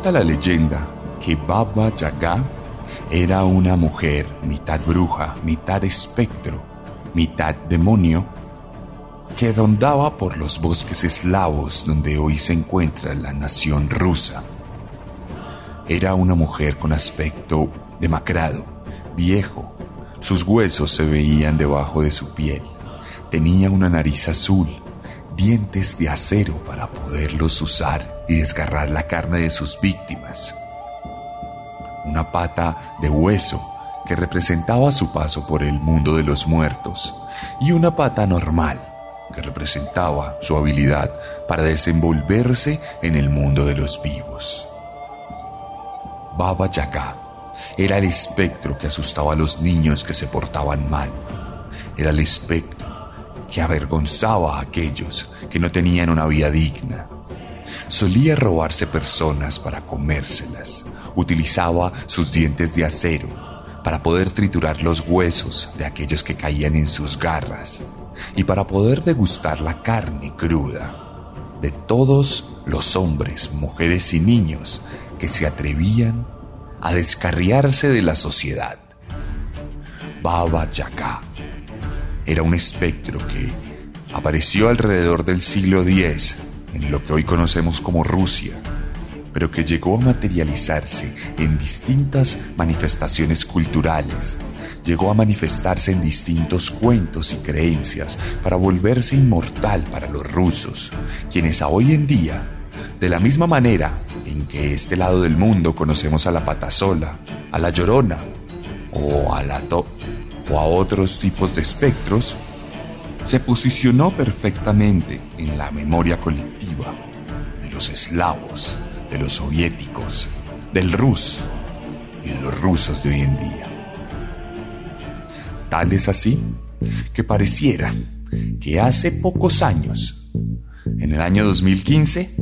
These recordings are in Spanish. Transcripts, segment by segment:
Cuenta la leyenda que Baba Yaga era una mujer mitad bruja, mitad espectro, mitad demonio, que rondaba por los bosques eslavos donde hoy se encuentra la nación rusa. Era una mujer con aspecto demacrado, viejo, sus huesos se veían debajo de su piel, tenía una nariz azul, dientes de acero para poderlos usar y desgarrar la carne de sus víctimas. Una pata de hueso que representaba su paso por el mundo de los muertos y una pata normal que representaba su habilidad para desenvolverse en el mundo de los vivos. Baba Yaga era el espectro que asustaba a los niños que se portaban mal. Era el espectro que avergonzaba a aquellos que no tenían una vida digna. Solía robarse personas para comérselas. Utilizaba sus dientes de acero para poder triturar los huesos de aquellos que caían en sus garras y para poder degustar la carne cruda de todos los hombres, mujeres y niños que se atrevían a descarriarse de la sociedad. Baba Yaga era un espectro que apareció alrededor del siglo X en lo que hoy conocemos como Rusia, pero que llegó a materializarse en distintas manifestaciones culturales, llegó a manifestarse en distintos cuentos y creencias para volverse inmortal para los rusos, quienes a hoy en día, de la misma manera en que este lado del mundo conocemos a la patasola, a la llorona o a la to o a otros tipos de espectros, se posicionó perfectamente en la memoria colectiva de los eslavos, de los soviéticos, del rus y de los rusos de hoy en día. Tal es así que pareciera que hace pocos años, en el año 2015,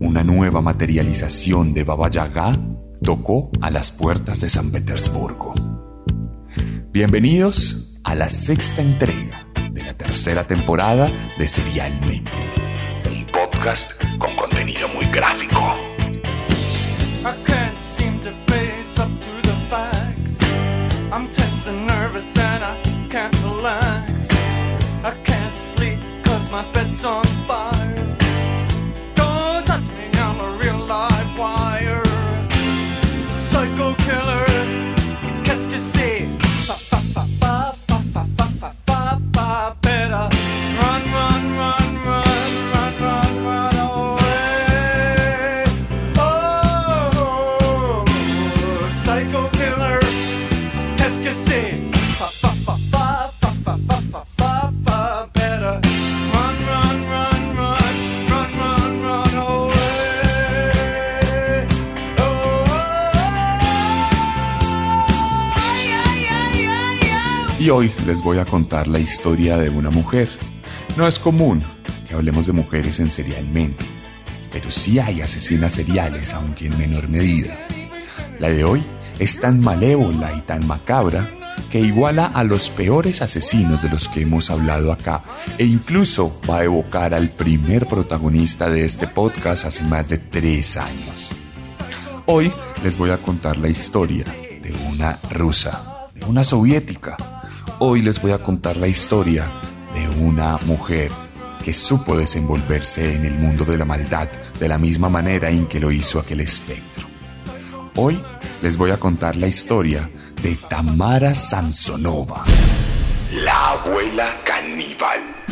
una nueva materialización de Baba Yaga tocó a las puertas de San Petersburgo. Bienvenidos a la sexta entrega de la tercera temporada de Serialmente, un podcast con contenido muy gráfico. I can't seem to hoy les voy a contar la historia de una mujer. No es común que hablemos de mujeres en serialmente, pero sí hay asesinas seriales, aunque en menor medida. La de hoy es tan malévola y tan macabra que iguala a los peores asesinos de los que hemos hablado acá e incluso va a evocar al primer protagonista de este podcast hace más de tres años. Hoy les voy a contar la historia de una rusa, de una soviética. Hoy les voy a contar la historia de una mujer que supo desenvolverse en el mundo de la maldad de la misma manera en que lo hizo aquel espectro. Hoy les voy a contar la historia de Tamara Samsonova. La abuela caníbal.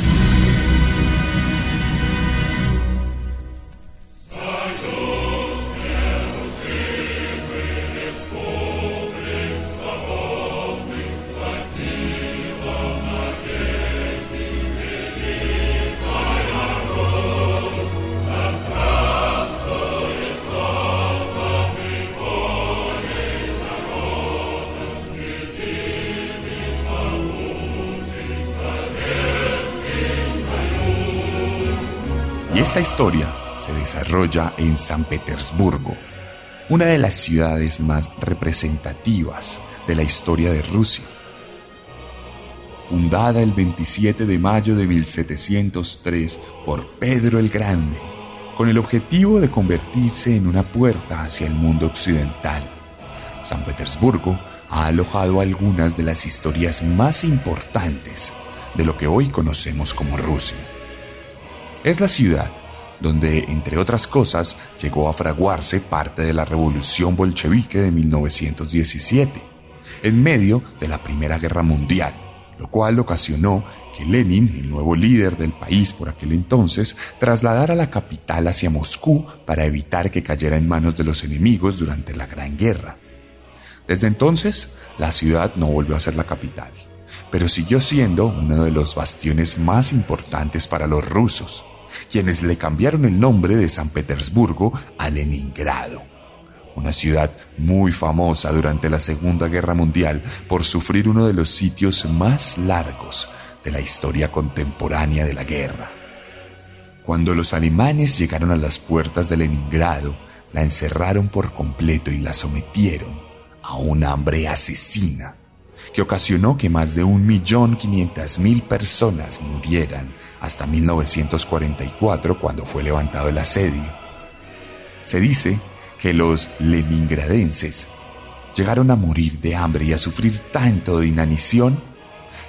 Esta historia se desarrolla en San Petersburgo, una de las ciudades más representativas de la historia de Rusia. Fundada el 27 de mayo de 1703 por Pedro el Grande, con el objetivo de convertirse en una puerta hacia el mundo occidental. San Petersburgo ha alojado algunas de las historias más importantes de lo que hoy conocemos como Rusia. Es la ciudad donde, entre otras cosas, llegó a fraguarse parte de la revolución bolchevique de 1917, en medio de la Primera Guerra Mundial, lo cual ocasionó que Lenin, el nuevo líder del país por aquel entonces, trasladara la capital hacia Moscú para evitar que cayera en manos de los enemigos durante la Gran Guerra. Desde entonces, la ciudad no volvió a ser la capital, pero siguió siendo uno de los bastiones más importantes para los rusos, quienes le cambiaron el nombre de San Petersburgo a Leningrado, una ciudad muy famosa durante la Segunda Guerra Mundial por sufrir uno de los sitios más largos de la historia contemporánea de la guerra. Cuando los alemanes llegaron a las puertas de Leningrado, la encerraron por completo y la sometieron a una hambre asesina que ocasionó que más de un millón quinientas mil personas murieran hasta 1944 cuando fue levantado el asedio. Se dice que los leningradenses llegaron a morir de hambre y a sufrir tanto de inanición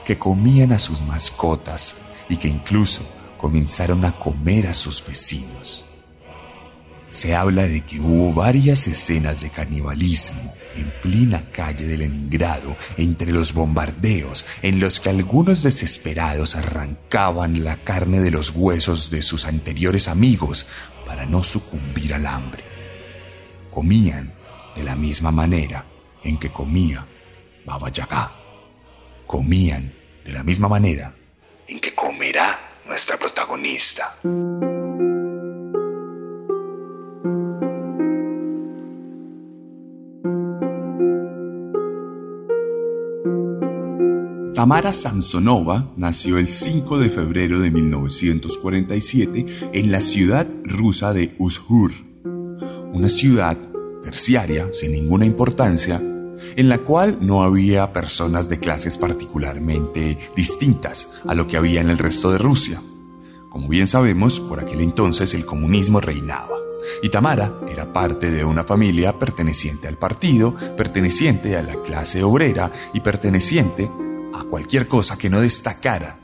que comían a sus mascotas y que incluso comenzaron a comer a sus vecinos. Se habla de que hubo varias escenas de canibalismo en plena calle de Leningrado, entre los bombardeos, en los que algunos desesperados arrancaban la carne de los huesos de sus anteriores amigos para no sucumbir al hambre. Comían de la misma manera en que comía Baba Yaga. Comían de la misma manera en que comerá nuestra protagonista. Tamara Samsonova nació el 5 de febrero de 1947 en la ciudad rusa de Uzhur, una ciudad terciaria sin ninguna importancia en la cual no había personas de clases particularmente distintas a lo que había en el resto de Rusia. Como bien sabemos, por aquel entonces el comunismo reinaba. Y Tamara era parte de una familia perteneciente al partido, perteneciente a la clase obrera y perteneciente a cualquier cosa que no destacara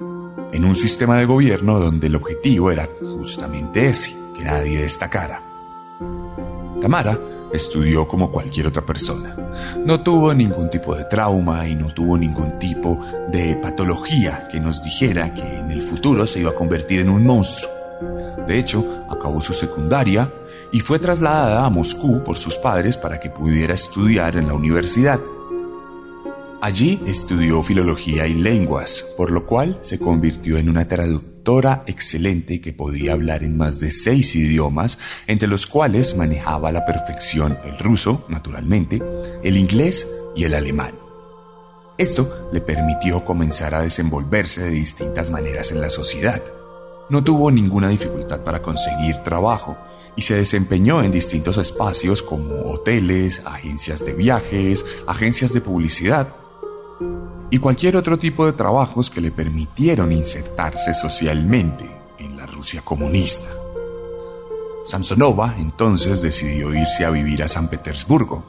en un sistema de gobierno donde el objetivo era justamente ese, que nadie destacara. Tamara estudió como cualquier otra persona. No tuvo ningún tipo de trauma y no tuvo ningún tipo de patología que nos dijera que en el futuro se iba a convertir en un monstruo. De hecho, acabó su secundaria y fue trasladada a Moscú por sus padres para que pudiera estudiar en la universidad. Allí estudió filología y lenguas, por lo cual se convirtió en una traductora excelente que podía hablar en más de seis idiomas, entre los cuales manejaba a la perfección el ruso, naturalmente, el inglés y el alemán. Esto le permitió comenzar a desenvolverse de distintas maneras en la sociedad. No tuvo ninguna dificultad para conseguir trabajo y se desempeñó en distintos espacios como hoteles, agencias de viajes, agencias de publicidad, y cualquier otro tipo de trabajos que le permitieron insertarse socialmente en la Rusia comunista. Samsonova entonces decidió irse a vivir a San Petersburgo,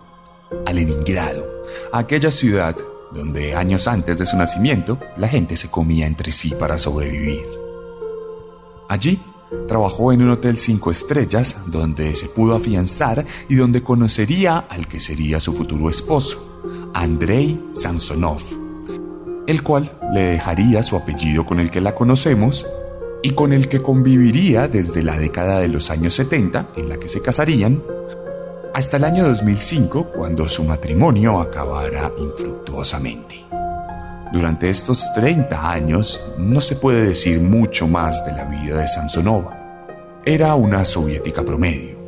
a Leningrado, aquella ciudad donde años antes de su nacimiento la gente se comía entre sí para sobrevivir. Allí trabajó en un hotel cinco estrellas donde se pudo afianzar y donde conocería al que sería su futuro esposo, Andrei Samsonov, el cual le dejaría su apellido con el que la conocemos y con el que conviviría desde la década de los años 70, en la que se casarían, hasta el año 2005, cuando su matrimonio acabara infructuosamente. Durante estos 30 años no se puede decir mucho más de la vida de Samsonova. Era una soviética promedio,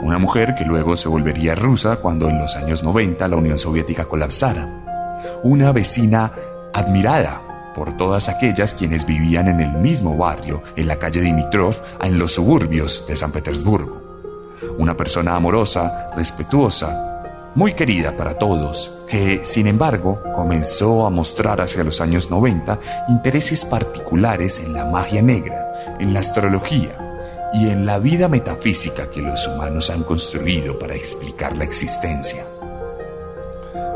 una mujer que luego se volvería rusa cuando en los años 90 la Unión Soviética colapsara, una vecina admirada por todas aquellas quienes vivían en el mismo barrio, en la calle Dimitrov, en los suburbios de San Petersburgo. Una persona amorosa, respetuosa, muy querida para todos, que, sin embargo, comenzó a mostrar hacia los años 90 intereses particulares en la magia negra, en la astrología y en la vida metafísica que los humanos han construido para explicar la existencia.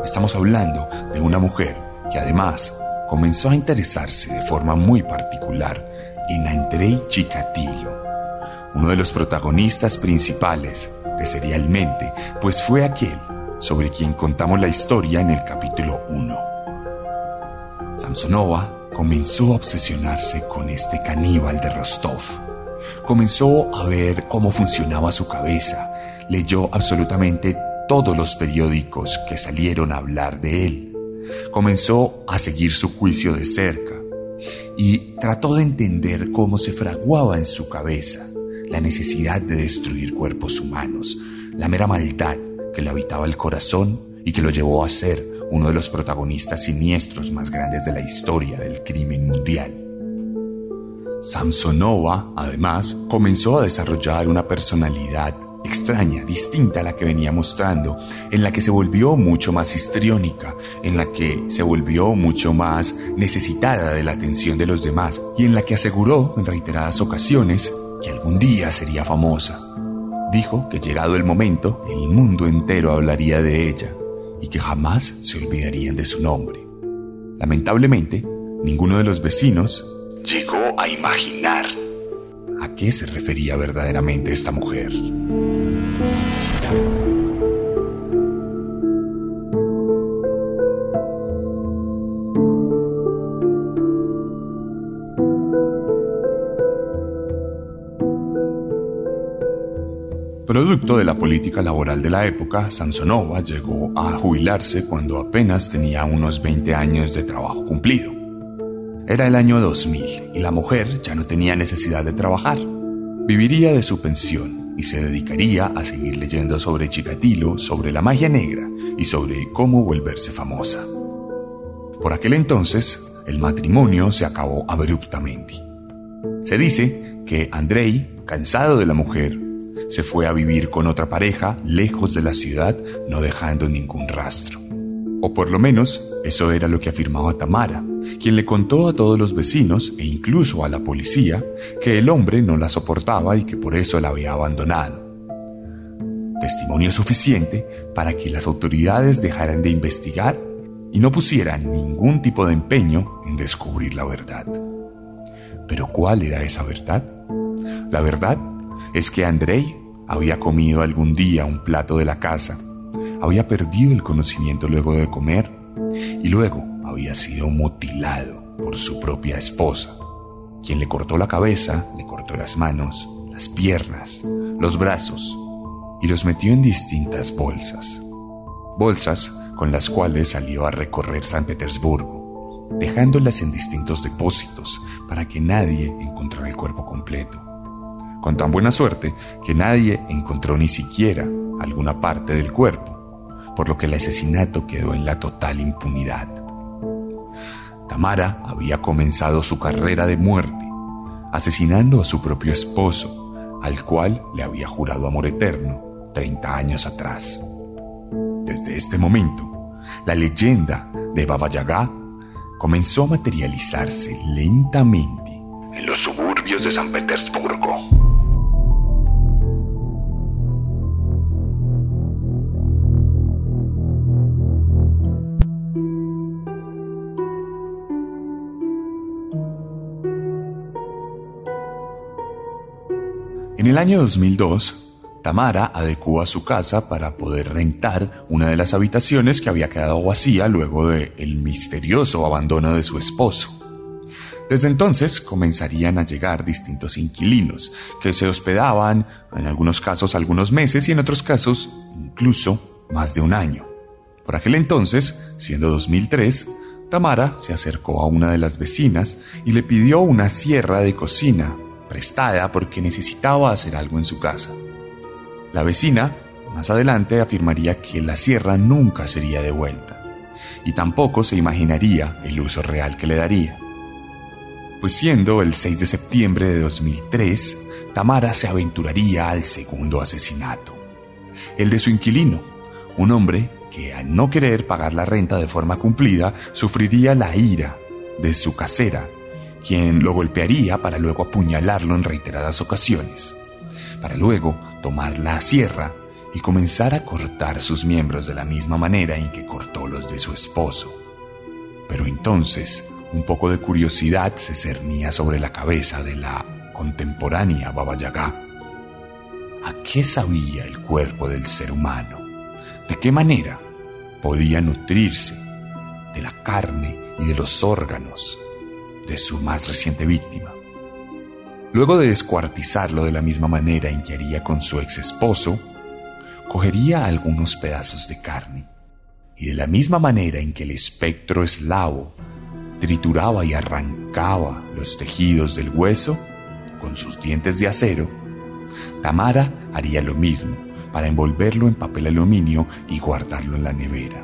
Estamos hablando de una mujer que además comenzó a interesarse de forma muy particular en Andrei Chikatilo, uno de los protagonistas principales de Serialmente, pues fue aquel sobre quien contamos la historia en el capítulo 1. Samsonova comenzó a obsesionarse con este caníbal de Rostov. Comenzó a ver cómo funcionaba su cabeza, leyó absolutamente todos los periódicos que salieron a hablar de él. Comenzó a seguir su juicio de cerca y trató de entender cómo se fraguaba en su cabeza la necesidad de destruir cuerpos humanos, la mera maldad que le habitaba el corazón y que lo llevó a ser uno de los protagonistas siniestros más grandes de la historia del crimen mundial. Samsonova, además, comenzó a desarrollar una personalidad extraña, distinta a la que venía mostrando, en la que se volvió mucho más histriónica, en la que se volvió mucho más necesitada de la atención de los demás y en la que aseguró en reiteradas ocasiones que algún día sería famosa. Dijo que llegado el momento, el mundo entero hablaría de ella y que jamás se olvidarían de su nombre. Lamentablemente, ninguno de los vecinos llegó a imaginar a qué se refería verdaderamente esta mujer. Producto de la política laboral de la época, Sansonova llegó a jubilarse cuando apenas tenía unos 20 años de trabajo cumplido. Era el año 2000 y la mujer ya no tenía necesidad de trabajar. Viviría de su pensión y se dedicaría a seguir leyendo sobre Chikatilo, sobre la magia negra y sobre cómo volverse famosa. Por aquel entonces, el matrimonio se acabó abruptamente. Se dice que Andrei, cansado de la mujer, se fue a vivir con otra pareja lejos de la ciudad, no dejando ningún rastro. O por lo menos eso era lo que afirmaba Tamara, quien le contó a todos los vecinos e incluso a la policía que el hombre no la soportaba y que por eso la había abandonado. Testimonio suficiente para que las autoridades dejaran de investigar y no pusieran ningún tipo de empeño en descubrir la verdad. Pero ¿cuál era esa verdad? La verdad es que Andrei había comido algún día un plato de la casa, había perdido el conocimiento luego de comer y luego había sido mutilado por su propia esposa, quien le cortó la cabeza, le cortó las manos, las piernas, los brazos y los metió en distintas bolsas. Bolsas con las cuales salió a recorrer San Petersburgo, dejándolas en distintos depósitos para que nadie encontrara el cuerpo completo. Con tan buena suerte que nadie encontró ni siquiera alguna parte del cuerpo, por lo que el asesinato quedó en la total impunidad. Tamara había comenzado su carrera de muerte, asesinando a su propio esposo, al cual le había jurado amor eterno 30 años atrás. Desde este momento, la leyenda de Baba Yaga comenzó a materializarse lentamente en los suburbios de San Petersburgo. En el año 2002, Tamara adecuó a su casa para poder rentar una de las habitaciones que había quedado vacía luego del el misterioso abandono de su esposo. Desde entonces comenzarían a llegar distintos inquilinos que se hospedaban, en algunos casos algunos meses y en otros casos incluso más de un año. Por aquel entonces, siendo 2003, Tamara se acercó a una de las vecinas y le pidió una sierra de cocina prestada porque necesitaba hacer algo en su casa. La vecina, más adelante, afirmaría que la sierra nunca sería devuelta y tampoco se imaginaría el uso real que le daría. pues siendo el 6 de septiembre de 2003, Tamara se aventuraría al segundo asesinato, el de su inquilino, un hombre que al no querer pagar la renta de forma cumplida, sufriría la ira de su casera, quien lo golpearía para luego apuñalarlo en reiteradas ocasiones, para luego tomar la sierra y comenzar a cortar sus miembros de la misma manera en que cortó los de su esposo. Pero entonces, un poco de curiosidad se cernía sobre la cabeza de la contemporánea Baba Yaga. ¿A qué sabía el cuerpo del ser humano? ¿De qué manera podía nutrirse de la carne y de los órganos de su más reciente víctima? Luego de descuartizarlo de la misma manera en que haría con su ex esposo, cogería algunos pedazos de carne y de la misma manera en que el espectro eslavo trituraba y arrancaba los tejidos del hueso con sus dientes de acero, Tamara haría lo mismo para envolverlo en papel aluminio y guardarlo en la nevera.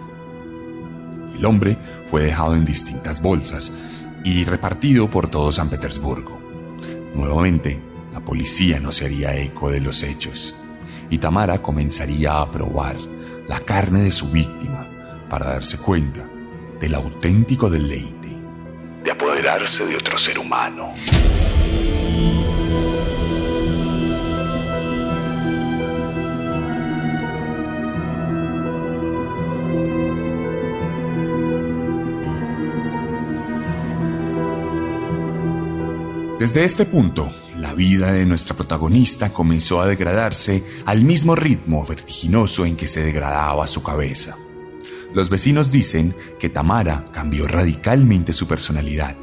El hombre fue dejado en distintas bolsas y repartido por todo San Petersburgo. Nuevamente, la policía no se haría eco de los hechos y Tamara comenzaría a probar la carne de su víctima para darse cuenta del auténtico deleite de apoderarse de otro ser humano. Desde este punto, la vida de nuestra protagonista comenzó a degradarse al mismo ritmo vertiginoso en que se degradaba su cabeza. Los vecinos dicen que Tamara cambió radicalmente su personalidad,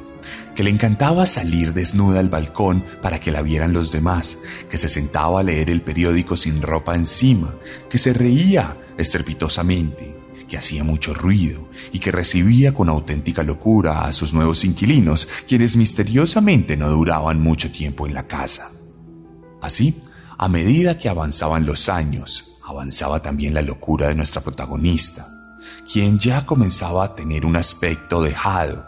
que le encantaba salir desnuda al balcón para que la vieran los demás, que se sentaba a leer el periódico sin ropa encima, que se reía estrepitosamente, que hacía mucho ruido y que recibía con auténtica locura a sus nuevos inquilinos, quienes misteriosamente no duraban mucho tiempo en la casa. Así, a medida que avanzaban los años, avanzaba también la locura de nuestra protagonista, quien ya comenzaba a tener un aspecto dejado,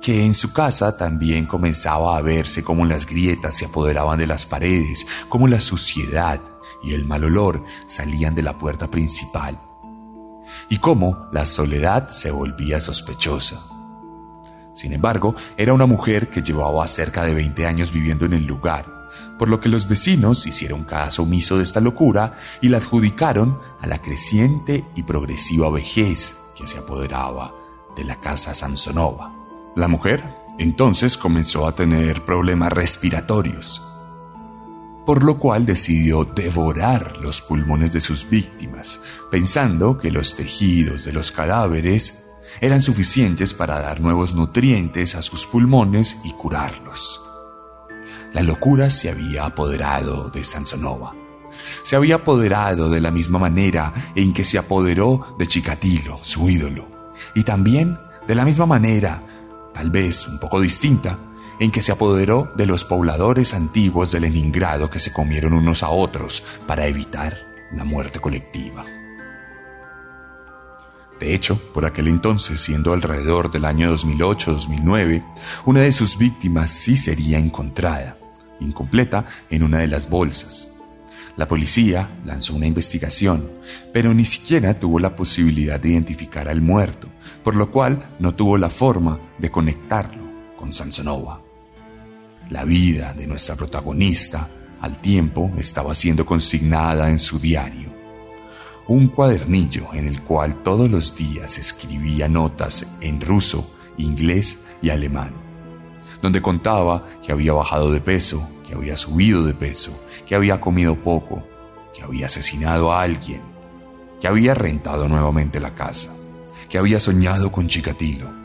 que en su casa también comenzaba a verse cómo las grietas se apoderaban de las paredes, cómo la suciedad y el mal olor salían de la puerta principal, y cómo la soledad se volvía sospechosa. Sin embargo, era una mujer que llevaba cerca de 20 años viviendo en el lugar, por lo que los vecinos hicieron caso omiso de esta locura y la adjudicaron a la creciente y progresiva vejez que se apoderaba de la casa Sansonova. La mujer entonces comenzó a tener problemas respiratorios, por lo cual decidió devorar los pulmones de sus víctimas, pensando que los tejidos de los cadáveres eran suficientes para dar nuevos nutrientes a sus pulmones y curarlos. La locura se había apoderado de Sansonova. Se había apoderado de la misma manera en que se apoderó de Chikatilo, su ídolo. Y también de la misma manera, tal vez un poco distinta, en que se apoderó de los pobladores antiguos de Leningrado que se comieron unos a otros para evitar la muerte colectiva. De hecho, por aquel entonces, siendo alrededor del año 2008-2009, una de sus víctimas sí sería encontrada incompleta, en una de las bolsas. La policía lanzó una investigación, pero ni siquiera tuvo la posibilidad de identificar al muerto, por lo cual no tuvo la forma de conectarlo con Sansonova. La vida de nuestra protagonista al tiempo estaba siendo consignada en su diario, un cuadernillo en el cual todos los días escribía notas en ruso, inglés y alemán donde contaba que había bajado de peso, que había subido de peso, que había comido poco, que había asesinado a alguien, que había rentado nuevamente la casa, que había soñado con Chikatilo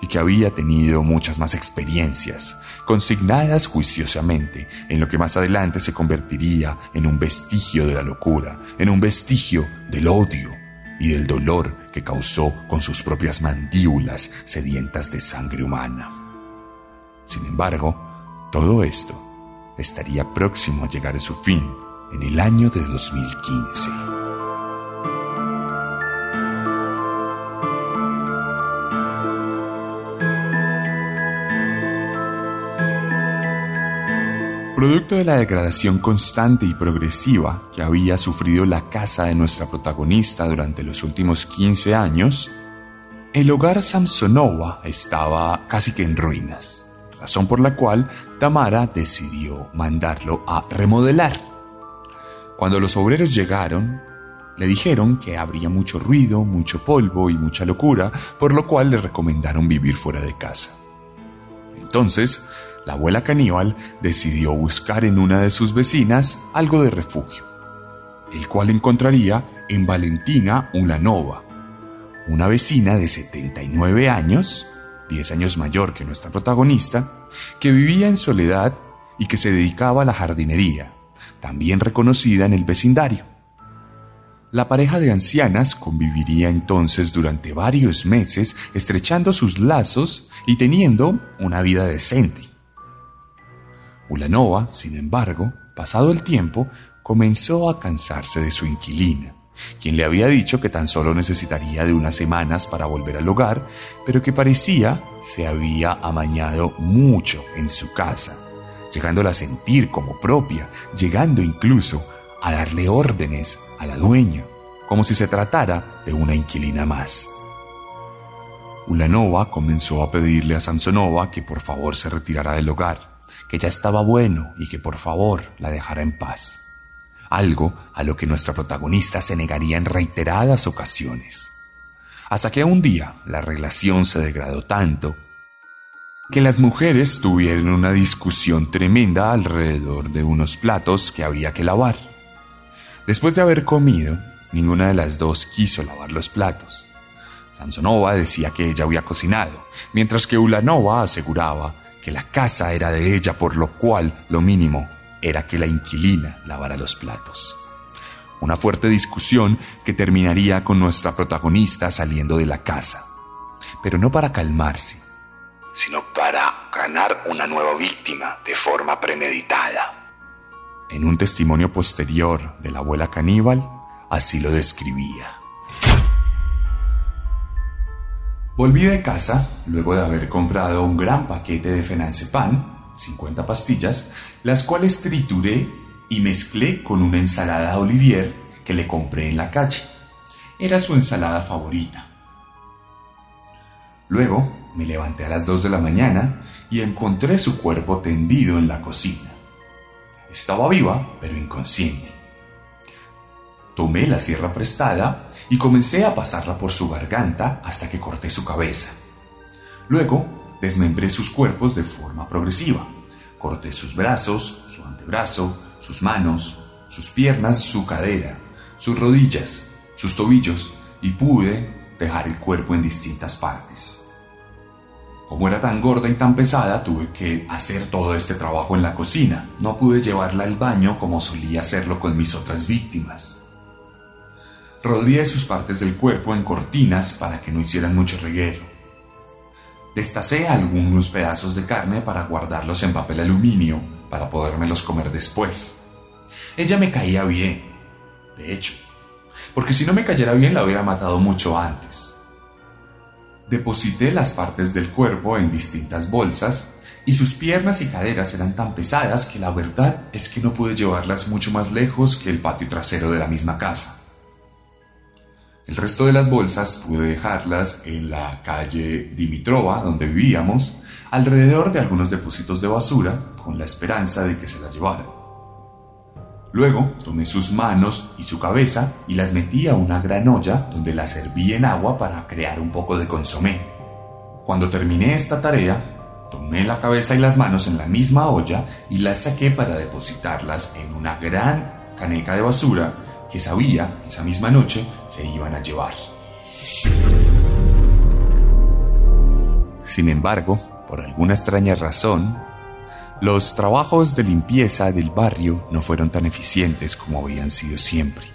y que había tenido muchas más experiencias, consignadas juiciosamente en lo que más adelante se convertiría en un vestigio de la locura, en un vestigio del odio y del dolor que causó con sus propias mandíbulas sedientas de sangre humana. Sin embargo, todo esto estaría próximo a llegar a su fin en el año de 2015. Producto de la degradación constante y progresiva que había sufrido la casa de nuestra protagonista durante los últimos 15 años, el hogar Samsonova estaba casi que en ruinas, razón por la cual Tamara decidió mandarlo a remodelar. Cuando los obreros llegaron, le dijeron que habría mucho ruido, mucho polvo y mucha locura, por lo cual le recomendaron vivir fuera de casa. Entonces, la abuela caníbal decidió buscar en una de sus vecinas algo de refugio, el cual encontraría en Valentina Ulanova, una vecina de 79 años, 10 años mayor que nuestra protagonista, que vivía en soledad y que se dedicaba a la jardinería, también reconocida en el vecindario. La pareja de ancianas conviviría entonces durante varios meses estrechando sus lazos y teniendo una vida decente. Ulanova, sin embargo, pasado el tiempo, comenzó a cansarse de su inquilina, quien le había dicho que tan solo necesitaría de unas semanas para volver al hogar, pero que parecía se había amañado mucho en su casa, llegándola a sentir como propia, llegando incluso a darle órdenes a la dueña, como si se tratara de una inquilina más. Ulanova comenzó a pedirle a Samsonova que por favor se retirara del hogar, que ya estaba bueno y que por favor la dejara en paz. Algo a lo que nuestra protagonista se negaría en reiteradas ocasiones. Hasta que un día la relación se degradó tanto que las mujeres tuvieron una discusión tremenda alrededor de unos platos que había que lavar. Después de haber comido, ninguna de las dos quiso lavar los platos. Samsonova decía que ella había cocinado, mientras que Ulanova aseguraba que la casa era de ella, por lo cual lo mínimo era que la inquilina lavara los platos. Una fuerte discusión que terminaría con nuestra protagonista saliendo de la casa, pero no para calmarse, sino para ganar una nueva víctima de forma premeditada. En un testimonio posterior de la abuela caníbal, así lo describía. Volví de casa luego de haber comprado un gran paquete de fenancepan, 50 pastillas, las cuales trituré y mezclé con una ensalada Olivier que le compré en la calle. Era su ensalada favorita. Luego me levanté a las 2 de la mañana y encontré su cuerpo tendido en la cocina. Estaba viva, pero inconsciente. Tomé la sierra prestada y comencé a pasarla por su garganta hasta que corté su cabeza. Luego desmembré sus cuerpos de forma progresiva. Corté sus brazos, su antebrazo, sus manos, sus piernas, su cadera, sus rodillas, sus tobillos y pude dejar el cuerpo en distintas partes. Como era tan gorda y tan pesada, tuve que hacer todo este trabajo en la cocina. No pude llevarla al baño como solía hacerlo con mis otras víctimas. Rodeé sus partes del cuerpo en cortinas para que no hicieran mucho reguero. Destacé algunos pedazos de carne para guardarlos en papel aluminio para podérmelos comer después. Ella me caía bien, de hecho, porque si no me cayera bien la hubiera matado mucho antes. Deposité las partes del cuerpo en distintas bolsas y sus piernas y caderas eran tan pesadas que la verdad es que no pude llevarlas mucho más lejos que el patio trasero de la misma casa. El resto de las bolsas pude dejarlas en la calle Dimitrova, donde vivíamos, alrededor de algunos depósitos de basura, con la esperanza de que se las llevaran. Luego tomé sus manos y su cabeza y las metí a una gran olla donde las serví en agua para crear un poco de consomé. Cuando terminé esta tarea, tomé la cabeza y las manos en la misma olla y las saqué para depositarlas en una gran caneca de basura que sabía esa misma noche se iban a llevar. Sin embargo, por alguna extraña razón, los trabajos de limpieza del barrio no fueron tan eficientes como habían sido siempre.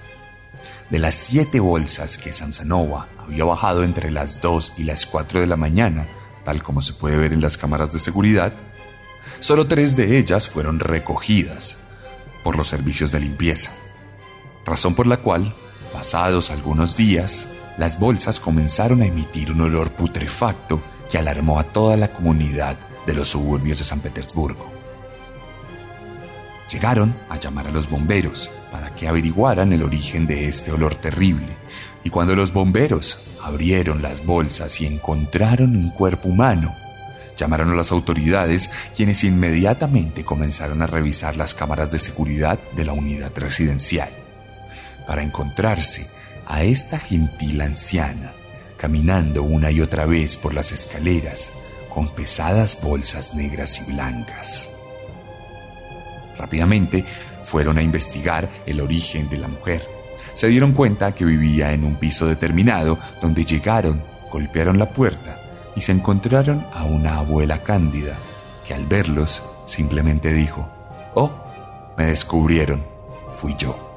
De las siete bolsas que Samsonova había bajado entre las 2 y las 4 de la mañana, tal como se puede ver en las cámaras de seguridad, solo tres de ellas fueron recogidas por los servicios de limpieza. Razón por la cual, pasados algunos días, las bolsas comenzaron a emitir un olor putrefacto que alarmó a toda la comunidad de los suburbios de San Petersburgo. Llegaron a llamar a los bomberos para que averiguaran el origen de este olor terrible. Y cuando los bomberos abrieron las bolsas y encontraron un cuerpo humano, llamaron a las autoridades quienes inmediatamente comenzaron a revisar las cámaras de seguridad de la unidad residencial para encontrarse a esta gentil anciana caminando una y otra vez por las escaleras con pesadas bolsas negras y blancas. Rápidamente fueron a investigar el origen de la mujer. Se dieron cuenta que vivía en un piso determinado donde llegaron, golpearon la puerta y se encontraron a una abuela cándida que al verlos simplemente dijo, Oh, me descubrieron, fui yo.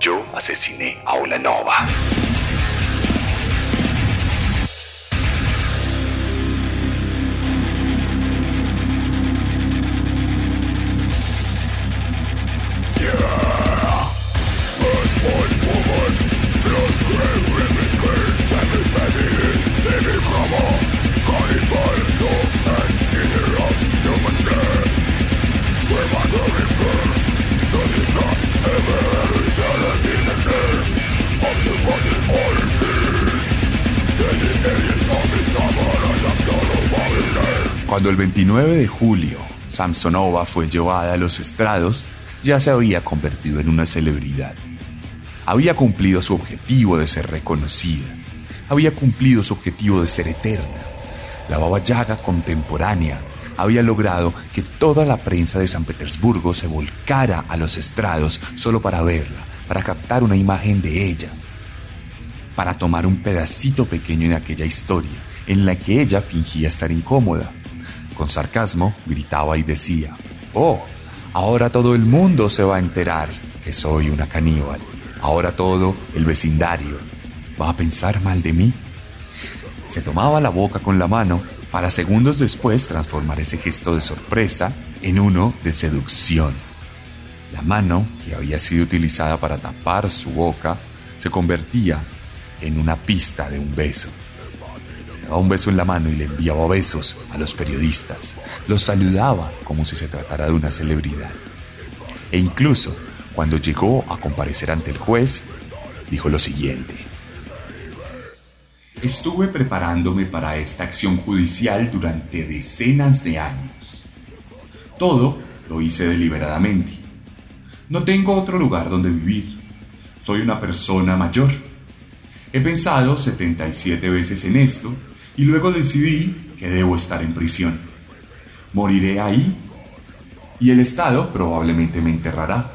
Yo asesiné a Nova. 29 de julio Samsonova fue llevada a los estrados, ya se había convertido en una celebridad. Había cumplido su objetivo de ser reconocida. Había cumplido su objetivo de ser eterna. La Baba Yaga contemporánea había logrado que toda la prensa de San Petersburgo se volcara a los estrados solo para verla, para captar una imagen de ella, para tomar un pedacito pequeño de aquella historia en la que ella fingía estar incómoda. Con sarcasmo gritaba y decía, Oh, ahora todo el mundo se va a enterar que soy una caníbal. Ahora todo el vecindario va a pensar mal de mí. Se tomaba la boca con la mano para segundos después transformar ese gesto de sorpresa en uno de seducción. La mano, que había sido utilizada para tapar su boca, se convertía en una pista de un beso. Daba un beso en la mano y le enviaba besos a los periodistas. Los saludaba como si se tratara de una celebridad. E incluso, cuando llegó a comparecer ante el juez, dijo lo siguiente. Estuve preparándome para esta acción judicial durante decenas de años. Todo lo hice deliberadamente. No tengo otro lugar donde vivir. Soy una persona mayor He pensado 77 veces en esto y luego decidí que debo estar en prisión. Moriré ahí y el Estado probablemente me enterrará.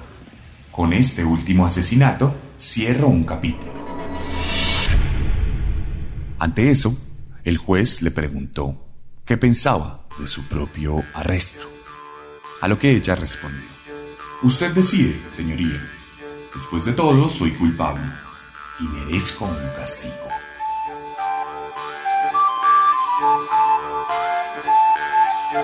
Con este último asesinato cierro un capítulo. Ante eso, el juez le preguntó qué pensaba de su propio arresto. A lo que ella respondió, Usted decide, señoría. Después de todo, soy culpable y merezco un castigo. El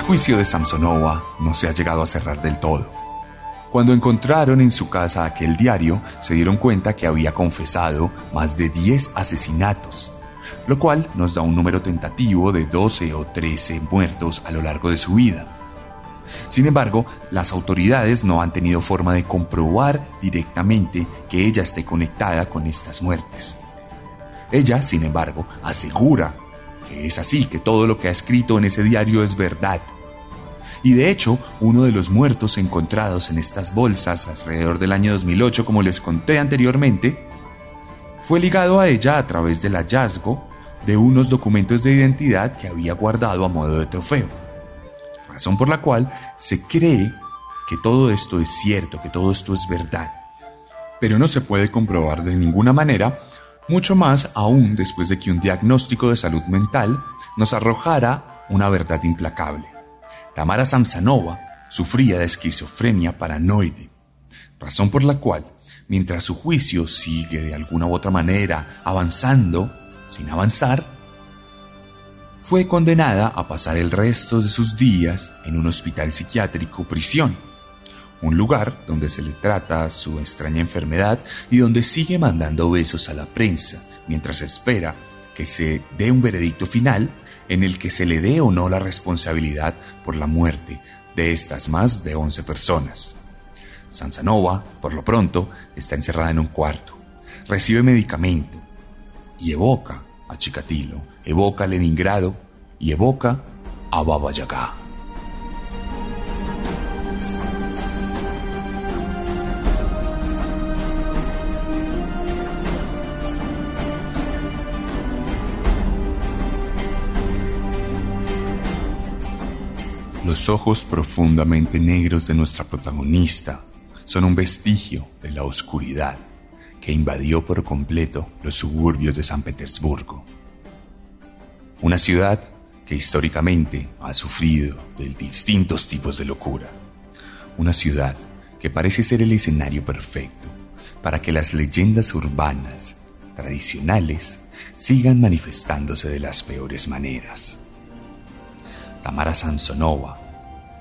juicio de Samsonova no se ha llegado a cerrar del todo. Cuando encontraron en su casa aquel diario, se dieron cuenta que había confesado más de 10 asesinatos, lo cual nos da un número tentativo de 12 o 13 muertos a lo largo de su vida. Sin embargo, las autoridades no han tenido forma de comprobar directamente que ella esté conectada con estas muertes. Ella, sin embargo, asegura es así, que todo lo que ha escrito en ese diario es verdad. Y de hecho, uno de los muertos encontrados en estas bolsas alrededor del año 2008, como les conté anteriormente, fue ligado a ella a través del hallazgo de unos documentos de identidad que había guardado a modo de trofeo. Razón por la cual se cree que todo esto es cierto, que todo esto es verdad. Pero no se puede comprobar de ninguna manera mucho más aún después de que un diagnóstico de salud mental nos arrojara una verdad implacable. Tamara Samsanova sufría de esquizofrenia paranoide, razón por la cual mientras su juicio sigue de alguna u otra manera avanzando, sin avanzar, fue condenada a pasar el resto de sus días en un hospital psiquiátrico prisión, un lugar donde se le trata su extraña enfermedad y donde sigue mandando besos a la prensa mientras espera que se dé un veredicto final en el que se le dé o no la responsabilidad por la muerte de estas más de 11 personas. Sansanova, por lo pronto, está encerrada en un cuarto, recibe medicamento y evoca a Chikatilo, evoca a Leningrado y evoca a Baba Yaga. Los ojos profundamente negros de nuestra protagonista son un vestigio de la oscuridad que invadió por completo los suburbios de San Petersburgo. Una ciudad que históricamente ha sufrido de distintos tipos de locura. Una ciudad que parece ser el escenario perfecto para que las leyendas urbanas tradicionales sigan manifestándose de las peores maneras. Tamara Sansonova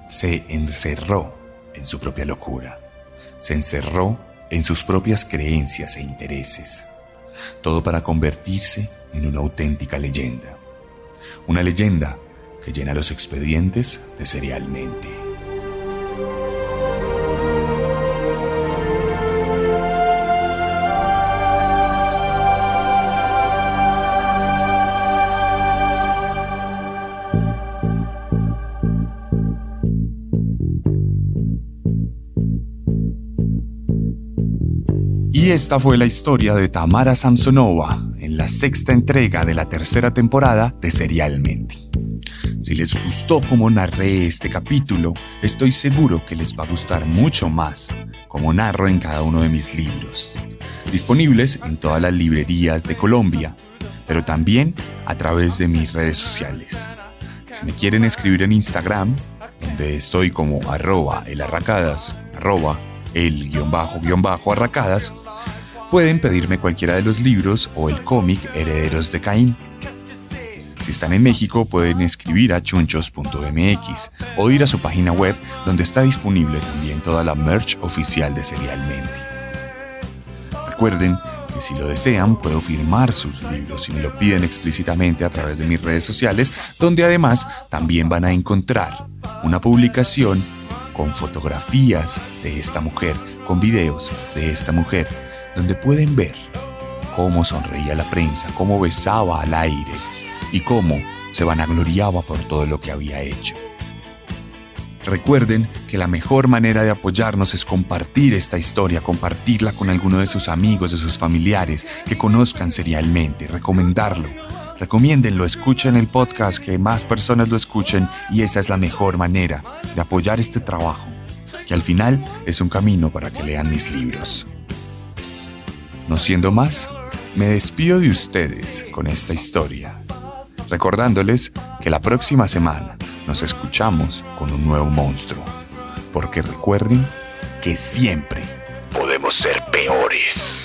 se encerró en su propia locura, se encerró en sus propias creencias e intereses, todo para convertirse en una auténtica leyenda, una leyenda que llena los expedientes de serialmente. Y esta fue la historia de Tamara Samsonova en la sexta entrega de la tercera temporada de Serialmente. Si les gustó cómo narré este capítulo, estoy seguro que les va a gustar mucho más como narro en cada uno de mis libros, disponibles en todas las librerías de Colombia, pero también a través de mis redes sociales. Si me quieren escribir en Instagram, donde estoy como arroba elarracadas, arroba el guion bajo guion bajo arracadas, pueden pedirme cualquiera de los libros o el cómic Herederos de Caín. Si están en México pueden escribir a chunchos.mx o ir a su página web donde está disponible también toda la merch oficial de Serialmente. Recuerden que si lo desean puedo firmar sus libros si me lo piden explícitamente a través de mis redes sociales, donde además también van a encontrar una publicación con fotografías de esta mujer, con videos de esta mujer donde pueden ver cómo sonreía la prensa, cómo besaba al aire y cómo se vanagloriaba por todo lo que había hecho. Recuerden que la mejor manera de apoyarnos es compartir esta historia, compartirla con alguno de sus amigos, de sus familiares, que conozcan serialmente, recomendarlo. Recomiéndenlo, escuchen el podcast, que más personas lo escuchen y esa es la mejor manera de apoyar este trabajo, que al final es un camino para que lean mis libros. No siendo más, me despido de ustedes con esta historia, recordándoles que la próxima semana nos escuchamos con un nuevo monstruo, porque recuerden que siempre podemos ser peores.